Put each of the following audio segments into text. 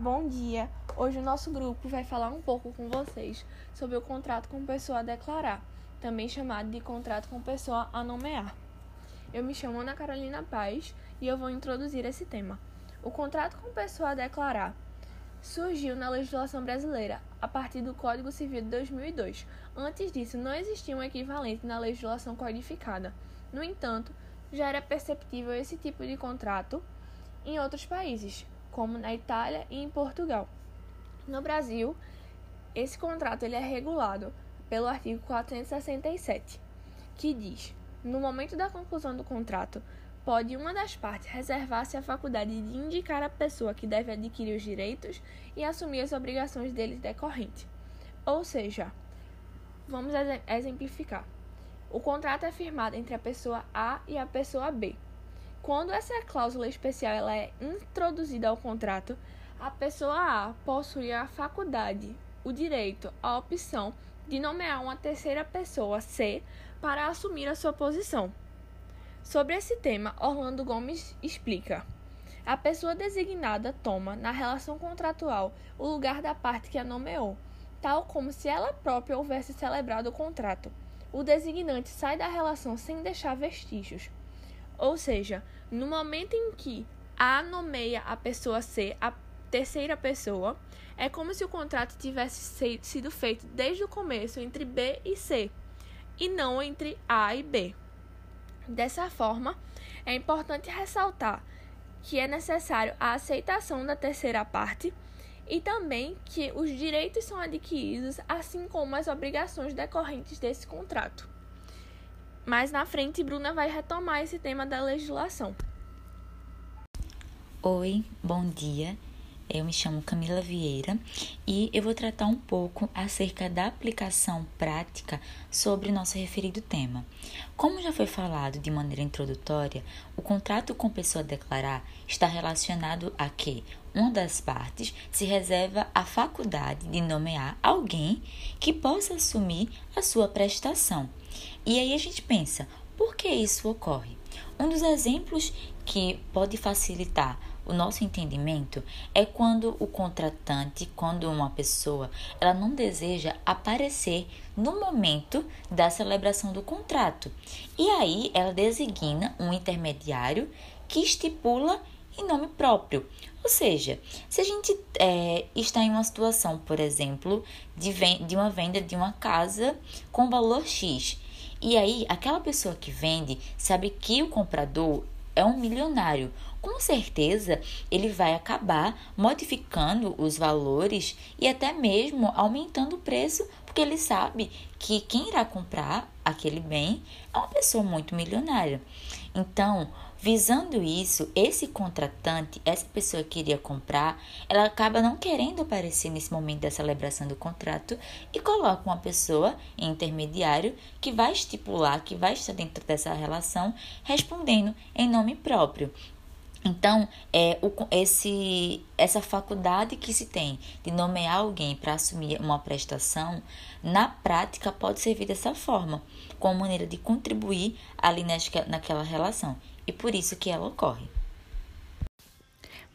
Bom dia! Hoje o nosso grupo vai falar um pouco com vocês sobre o contrato com pessoa a declarar, também chamado de contrato com pessoa a nomear. Eu me chamo Ana Carolina Paz e eu vou introduzir esse tema. O contrato com pessoa a declarar surgiu na legislação brasileira a partir do Código Civil de 2002. Antes disso, não existia um equivalente na legislação codificada. No entanto, já era perceptível esse tipo de contrato em outros países, como na Itália e em Portugal. No Brasil, esse contrato ele é regulado pelo artigo 467, que diz: no momento da conclusão do contrato, pode uma das partes reservar-se a faculdade de indicar a pessoa que deve adquirir os direitos e assumir as obrigações deles decorrentes. Ou seja, vamos exemplificar. O contrato é firmado entre a pessoa A e a pessoa B. Quando essa cláusula especial ela é introduzida ao contrato, a pessoa A possui a faculdade, o direito, a opção de nomear uma terceira pessoa C para assumir a sua posição. Sobre esse tema, Orlando Gomes explica: a pessoa designada toma, na relação contratual, o lugar da parte que a nomeou, tal como se ela própria houvesse celebrado o contrato. O designante sai da relação sem deixar vestígios. Ou seja, no momento em que A nomeia a pessoa C, a terceira pessoa, é como se o contrato tivesse sido feito desde o começo entre B e C, e não entre A e B. Dessa forma, é importante ressaltar que é necessário a aceitação da terceira parte e também que os direitos são adquiridos, assim como as obrigações decorrentes desse contrato. Mais na frente, Bruna vai retomar esse tema da legislação. Oi, bom dia. Eu me chamo Camila Vieira e eu vou tratar um pouco acerca da aplicação prática sobre nosso referido tema. Como já foi falado de maneira introdutória, o contrato com pessoa a declarar está relacionado a que uma das partes se reserva a faculdade de nomear alguém que possa assumir a sua prestação e aí a gente pensa, por que isso ocorre? Um dos exemplos que pode facilitar o nosso entendimento é quando o contratante, quando uma pessoa, ela não deseja aparecer no momento da celebração do contrato. E aí ela designa um intermediário que estipula em nome próprio. Ou seja, se a gente é, está em uma situação, por exemplo, de, de uma venda de uma casa com valor X e aí, aquela pessoa que vende sabe que o comprador é um milionário. Com certeza, ele vai acabar modificando os valores e até mesmo aumentando o preço, porque ele sabe que quem irá comprar aquele bem é uma pessoa muito milionária. Então, Visando isso, esse contratante, essa pessoa que iria comprar, ela acaba não querendo aparecer nesse momento da celebração do contrato e coloca uma pessoa intermediário que vai estipular, que vai estar dentro dessa relação, respondendo em nome próprio. Então, é, o, esse, essa faculdade que se tem de nomear alguém para assumir uma prestação, na prática pode servir dessa forma, como maneira de contribuir ali naquela relação e por isso que ela ocorre.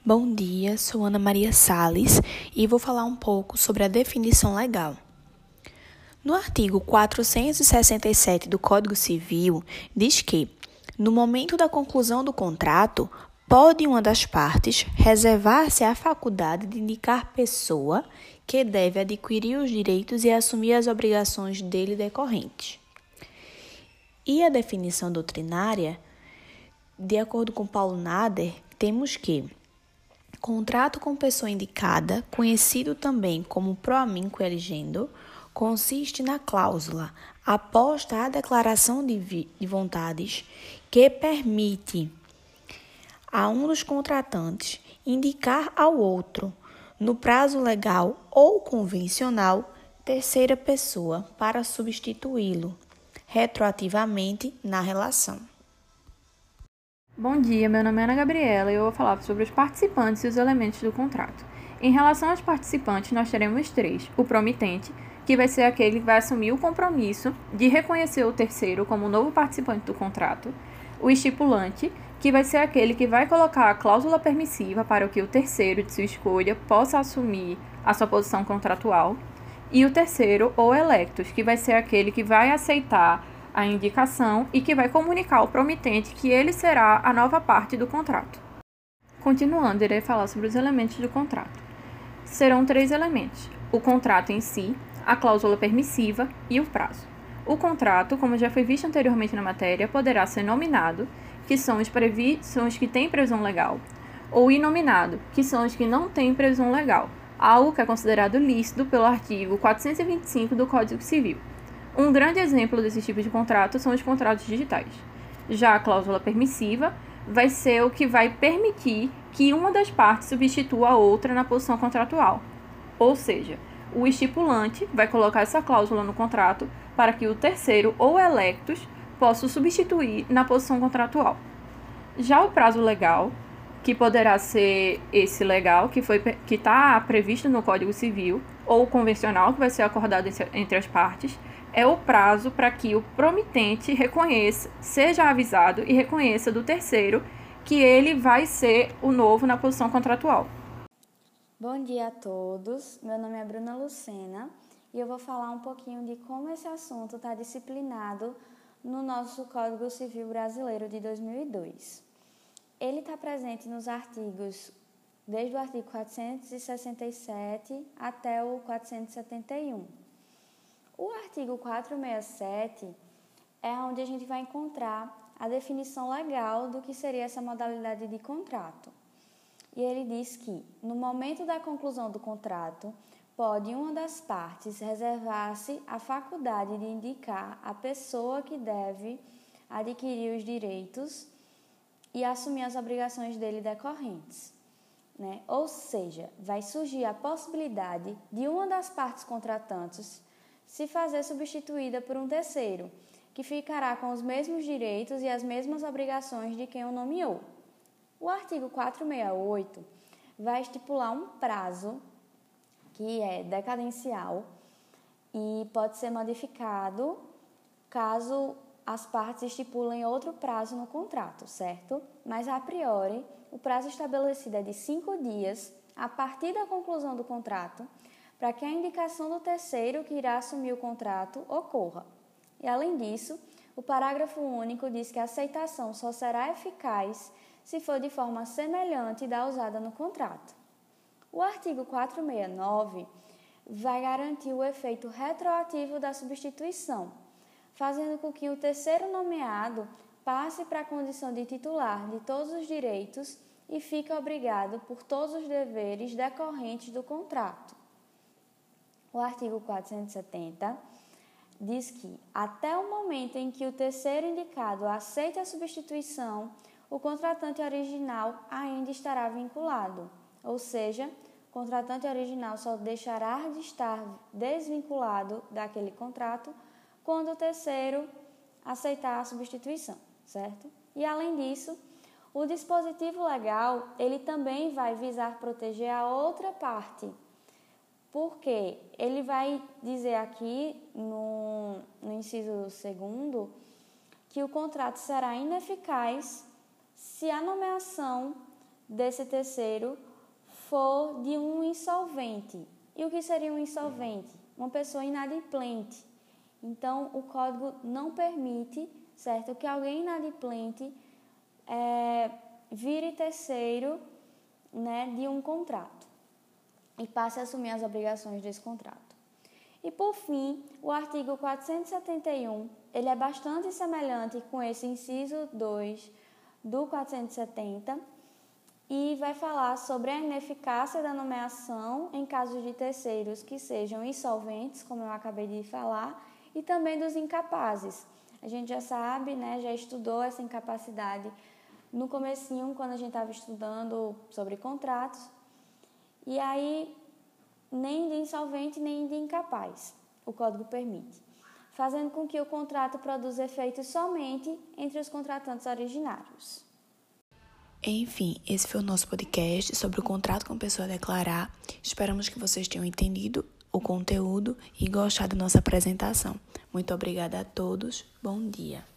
Bom dia, sou Ana Maria Sales e vou falar um pouco sobre a definição legal. No artigo 467 do Código Civil, diz que, no momento da conclusão do contrato, pode uma das partes reservar-se a faculdade de indicar pessoa que deve adquirir os direitos e assumir as obrigações dele decorrentes. E a definição doutrinária de acordo com Paulo Nader, temos que contrato com pessoa indicada, conhecido também como proaminco eligendo, consiste na cláusula aposta à declaração de, de vontades que permite a um dos contratantes indicar ao outro, no prazo legal ou convencional, terceira pessoa para substituí-lo retroativamente na relação. Bom dia, meu nome é Ana Gabriela e eu vou falar sobre os participantes e os elementos do contrato. Em relação aos participantes, nós teremos três: o promitente, que vai ser aquele que vai assumir o compromisso de reconhecer o terceiro como novo participante do contrato, o estipulante, que vai ser aquele que vai colocar a cláusula permissiva para que o terceiro de sua escolha possa assumir a sua posição contratual, e o terceiro, ou electus, que vai ser aquele que vai aceitar a indicação e que vai comunicar ao promitente que ele será a nova parte do contrato. Continuando, irei falar sobre os elementos do contrato. Serão três elementos: o contrato em si, a cláusula permissiva e o prazo. O contrato, como já foi visto anteriormente na matéria, poderá ser nominado, que são os, previ são os que têm previsão legal, ou inominado, que são os que não têm previsão legal, algo que é considerado lícito pelo artigo 425 do Código Civil. Um grande exemplo desse tipo de contrato são os contratos digitais. Já a cláusula permissiva vai ser o que vai permitir que uma das partes substitua a outra na posição contratual. Ou seja, o estipulante vai colocar essa cláusula no contrato para que o terceiro ou electos possa substituir na posição contratual. Já o prazo legal, que poderá ser esse legal que foi que está previsto no Código Civil ou convencional que vai ser acordado entre as partes, é o prazo para que o promitente reconheça, seja avisado e reconheça do terceiro que ele vai ser o novo na posição contratual. Bom dia a todos. Meu nome é Bruna Lucena e eu vou falar um pouquinho de como esse assunto está disciplinado no nosso Código Civil Brasileiro de 2002. Ele está presente nos artigos, desde o artigo 467 até o 471. O artigo 467 é onde a gente vai encontrar a definição legal do que seria essa modalidade de contrato. E ele diz que, no momento da conclusão do contrato, pode uma das partes reservar-se a faculdade de indicar a pessoa que deve adquirir os direitos e assumir as obrigações dele decorrentes. Né? Ou seja, vai surgir a possibilidade de uma das partes contratantes se fazer substituída por um terceiro, que ficará com os mesmos direitos e as mesmas obrigações de quem o nomeou. O artigo 468 vai estipular um prazo que é decadencial e pode ser modificado caso as partes estipulem outro prazo no contrato, certo? Mas a priori, o prazo estabelecido é de cinco dias a partir da conclusão do contrato para que a indicação do terceiro que irá assumir o contrato ocorra. E além disso, o parágrafo único diz que a aceitação só será eficaz se for de forma semelhante da usada no contrato. O artigo 469 vai garantir o efeito retroativo da substituição, fazendo com que o terceiro nomeado passe para a condição de titular de todos os direitos e fique obrigado por todos os deveres decorrentes do contrato. O artigo 470 diz que, até o momento em que o terceiro indicado aceite a substituição, o contratante original ainda estará vinculado, ou seja, o contratante original só deixará de estar desvinculado daquele contrato quando o terceiro aceitar a substituição, certo? E além disso, o dispositivo legal, ele também vai visar proteger a outra parte, porque ele vai dizer aqui no, no inciso segundo que o contrato será ineficaz se a nomeação desse terceiro for de um insolvente. E o que seria um insolvente? Uma pessoa inadimplente. Então, o código não permite, certo, que alguém inadimplente é, vire terceiro né, de um contrato e passe a assumir as obrigações desse contrato. E por fim, o artigo 471, ele é bastante semelhante com esse inciso 2 do 470 e vai falar sobre a ineficácia da nomeação em casos de terceiros que sejam insolventes, como eu acabei de falar, e também dos incapazes. A gente já sabe, né, já estudou essa incapacidade no comecinho, quando a gente estava estudando sobre contratos, e aí nem de insolvente nem de incapaz o código permite fazendo com que o contrato produza efeitos somente entre os contratantes originários. Enfim, esse foi o nosso podcast sobre o contrato com pessoa a declarar. Esperamos que vocês tenham entendido o conteúdo e gostado da nossa apresentação. Muito obrigada a todos. Bom dia.